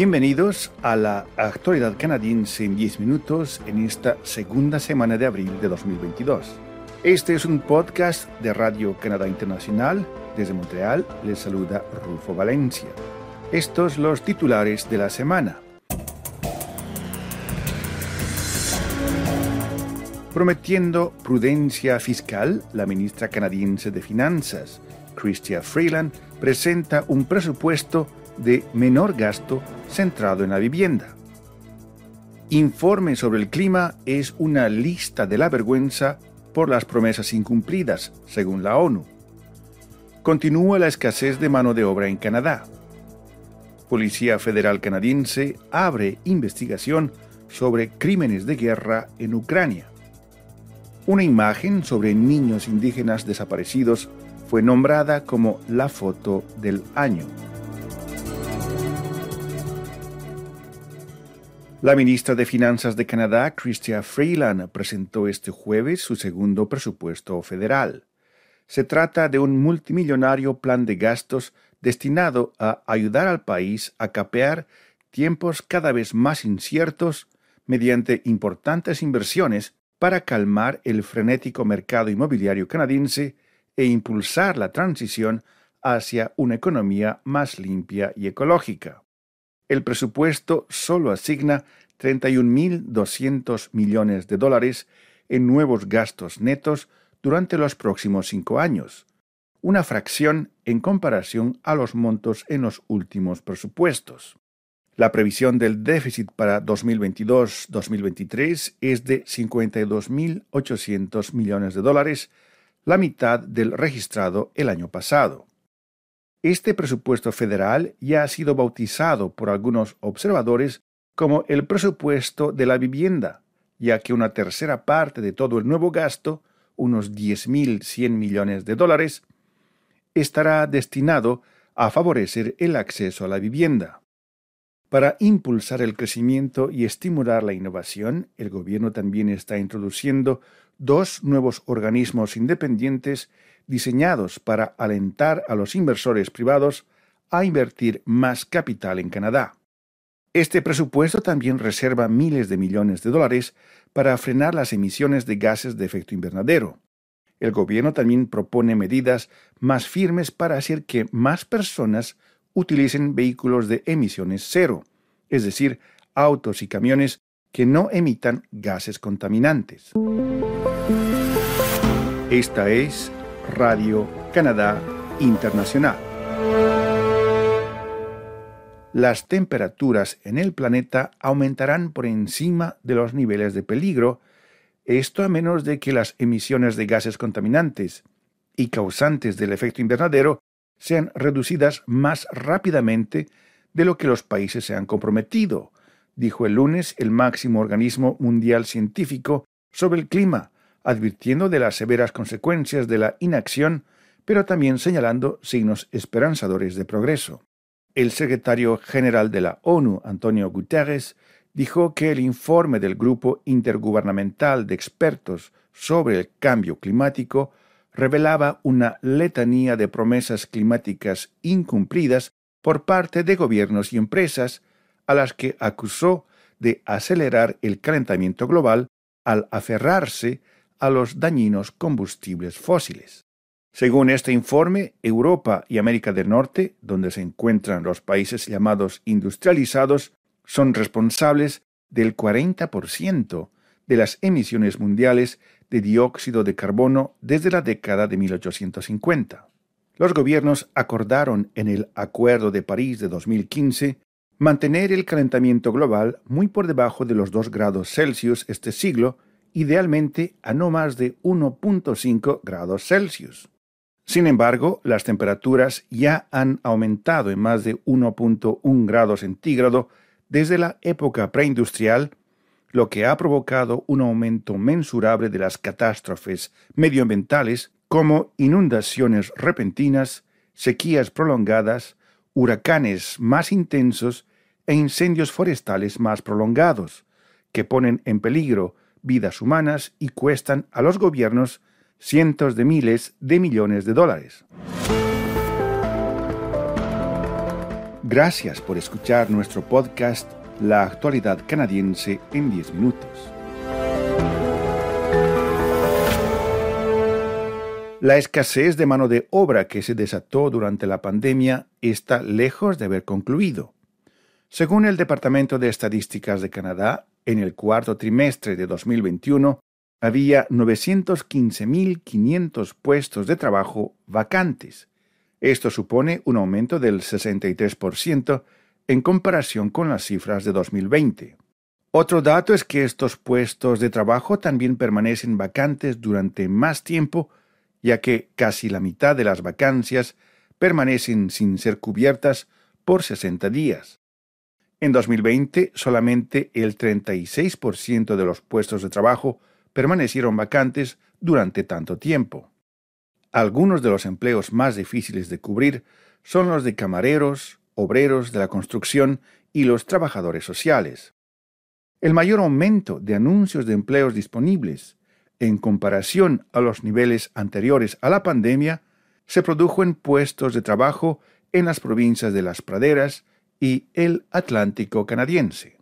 Bienvenidos a la actualidad canadiense en 10 minutos en esta segunda semana de abril de 2022. Este es un podcast de Radio Canadá Internacional. Desde Montreal les saluda Rufo Valencia. Estos los titulares de la semana. Prometiendo prudencia fiscal, la ministra canadiense de Finanzas, Chrystia Freeland, presenta un presupuesto de menor gasto centrado en la vivienda. Informe sobre el clima es una lista de la vergüenza por las promesas incumplidas, según la ONU. Continúa la escasez de mano de obra en Canadá. Policía Federal Canadiense abre investigación sobre crímenes de guerra en Ucrania. Una imagen sobre niños indígenas desaparecidos fue nombrada como la foto del año. La ministra de Finanzas de Canadá, Chrystia Freeland, presentó este jueves su segundo presupuesto federal. Se trata de un multimillonario plan de gastos destinado a ayudar al país a capear tiempos cada vez más inciertos mediante importantes inversiones para calmar el frenético mercado inmobiliario canadiense e impulsar la transición hacia una economía más limpia y ecológica el presupuesto solo asigna 31.200 millones de dólares en nuevos gastos netos durante los próximos cinco años, una fracción en comparación a los montos en los últimos presupuestos. La previsión del déficit para 2022-2023 es de 52.800 millones de dólares, la mitad del registrado el año pasado. Este presupuesto federal ya ha sido bautizado por algunos observadores como el presupuesto de la vivienda, ya que una tercera parte de todo el nuevo gasto, unos 10.100 millones de dólares, estará destinado a favorecer el acceso a la vivienda. Para impulsar el crecimiento y estimular la innovación, el gobierno también está introduciendo dos nuevos organismos independientes diseñados para alentar a los inversores privados a invertir más capital en Canadá. Este presupuesto también reserva miles de millones de dólares para frenar las emisiones de gases de efecto invernadero. El gobierno también propone medidas más firmes para hacer que más personas utilicen vehículos de emisiones cero, es decir, autos y camiones que no emitan gases contaminantes. Esta es Radio Canadá Internacional. Las temperaturas en el planeta aumentarán por encima de los niveles de peligro, esto a menos de que las emisiones de gases contaminantes y causantes del efecto invernadero sean reducidas más rápidamente de lo que los países se han comprometido, dijo el lunes el máximo organismo mundial científico sobre el clima, advirtiendo de las severas consecuencias de la inacción, pero también señalando signos esperanzadores de progreso. El secretario general de la ONU, Antonio Guterres, dijo que el informe del Grupo Intergubernamental de Expertos sobre el Cambio Climático revelaba una letanía de promesas climáticas incumplidas por parte de gobiernos y empresas, a las que acusó de acelerar el calentamiento global al aferrarse a los dañinos combustibles fósiles. Según este informe, Europa y América del Norte, donde se encuentran los países llamados industrializados, son responsables del 40% de las emisiones mundiales de dióxido de carbono desde la década de 1850. Los gobiernos acordaron en el Acuerdo de París de 2015 mantener el calentamiento global muy por debajo de los 2 grados Celsius este siglo idealmente a no más de 1.5 grados Celsius. Sin embargo, las temperaturas ya han aumentado en más de 1.1 grados centígrado desde la época preindustrial, lo que ha provocado un aumento mensurable de las catástrofes medioambientales como inundaciones repentinas, sequías prolongadas, huracanes más intensos e incendios forestales más prolongados, que ponen en peligro vidas humanas y cuestan a los gobiernos cientos de miles de millones de dólares. Gracias por escuchar nuestro podcast La actualidad canadiense en 10 minutos. La escasez de mano de obra que se desató durante la pandemia está lejos de haber concluido. Según el Departamento de Estadísticas de Canadá, en el cuarto trimestre de 2021 había 915.500 puestos de trabajo vacantes. Esto supone un aumento del 63% en comparación con las cifras de 2020. Otro dato es que estos puestos de trabajo también permanecen vacantes durante más tiempo ya que casi la mitad de las vacancias permanecen sin ser cubiertas por 60 días. En 2020, solamente el 36% de los puestos de trabajo permanecieron vacantes durante tanto tiempo. Algunos de los empleos más difíciles de cubrir son los de camareros, obreros de la construcción y los trabajadores sociales. El mayor aumento de anuncios de empleos disponibles en comparación a los niveles anteriores a la pandemia, se produjo en puestos de trabajo en las provincias de las praderas y el Atlántico canadiense.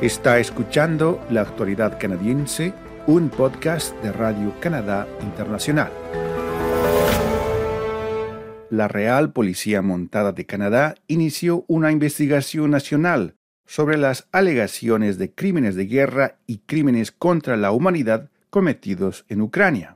Está escuchando La Actualidad Canadiense, un podcast de Radio Canadá Internacional. La Real Policía Montada de Canadá inició una investigación nacional sobre las alegaciones de crímenes de guerra y crímenes contra la humanidad cometidos en Ucrania.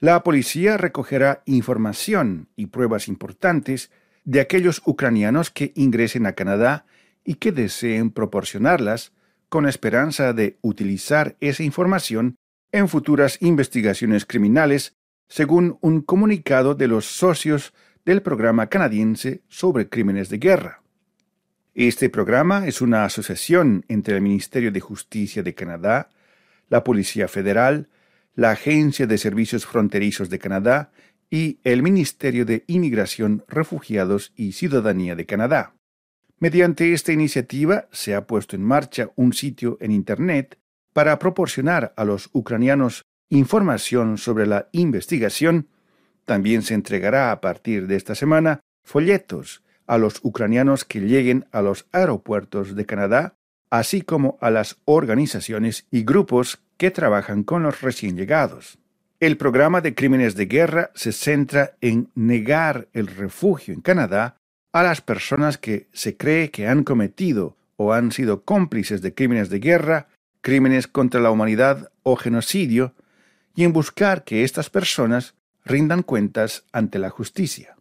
La policía recogerá información y pruebas importantes de aquellos ucranianos que ingresen a Canadá y que deseen proporcionarlas con esperanza de utilizar esa información en futuras investigaciones criminales, según un comunicado de los socios del programa canadiense sobre crímenes de guerra. Este programa es una asociación entre el Ministerio de Justicia de Canadá, la Policía Federal, la Agencia de Servicios Fronterizos de Canadá y el Ministerio de Inmigración, Refugiados y Ciudadanía de Canadá. Mediante esta iniciativa se ha puesto en marcha un sitio en Internet para proporcionar a los ucranianos información sobre la investigación. También se entregará a partir de esta semana folletos a los ucranianos que lleguen a los aeropuertos de Canadá, así como a las organizaciones y grupos que trabajan con los recién llegados. El programa de crímenes de guerra se centra en negar el refugio en Canadá a las personas que se cree que han cometido o han sido cómplices de crímenes de guerra, crímenes contra la humanidad o genocidio, y en buscar que estas personas rindan cuentas ante la justicia.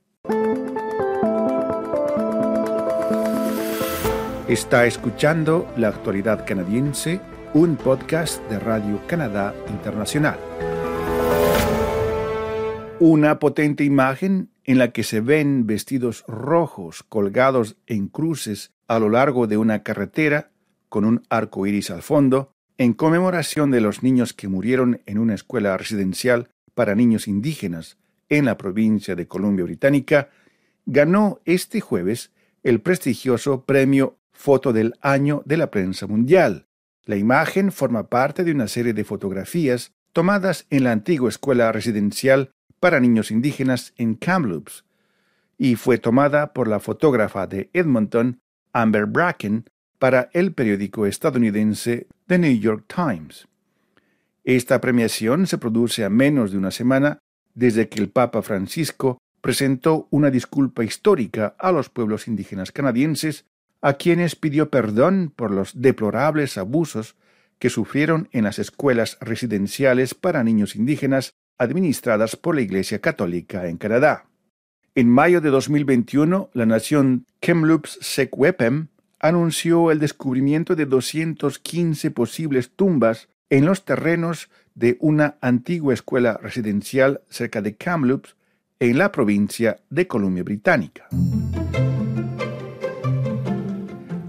Está escuchando La Actualidad Canadiense, un podcast de Radio Canadá Internacional. Una potente imagen en la que se ven vestidos rojos colgados en cruces a lo largo de una carretera, con un arco iris al fondo, en conmemoración de los niños que murieron en una escuela residencial para niños indígenas en la provincia de Columbia Británica, ganó este jueves el prestigioso premio foto del año de la prensa mundial. La imagen forma parte de una serie de fotografías tomadas en la antigua escuela residencial para niños indígenas en Kamloops y fue tomada por la fotógrafa de Edmonton, Amber Bracken, para el periódico estadounidense The New York Times. Esta premiación se produce a menos de una semana desde que el Papa Francisco presentó una disculpa histórica a los pueblos indígenas canadienses a quienes pidió perdón por los deplorables abusos que sufrieron en las escuelas residenciales para niños indígenas administradas por la Iglesia Católica en Canadá. En mayo de 2021, la nación Kamloops Sekwepem anunció el descubrimiento de 215 posibles tumbas en los terrenos de una antigua escuela residencial cerca de Kamloops, en la provincia de Columbia Británica.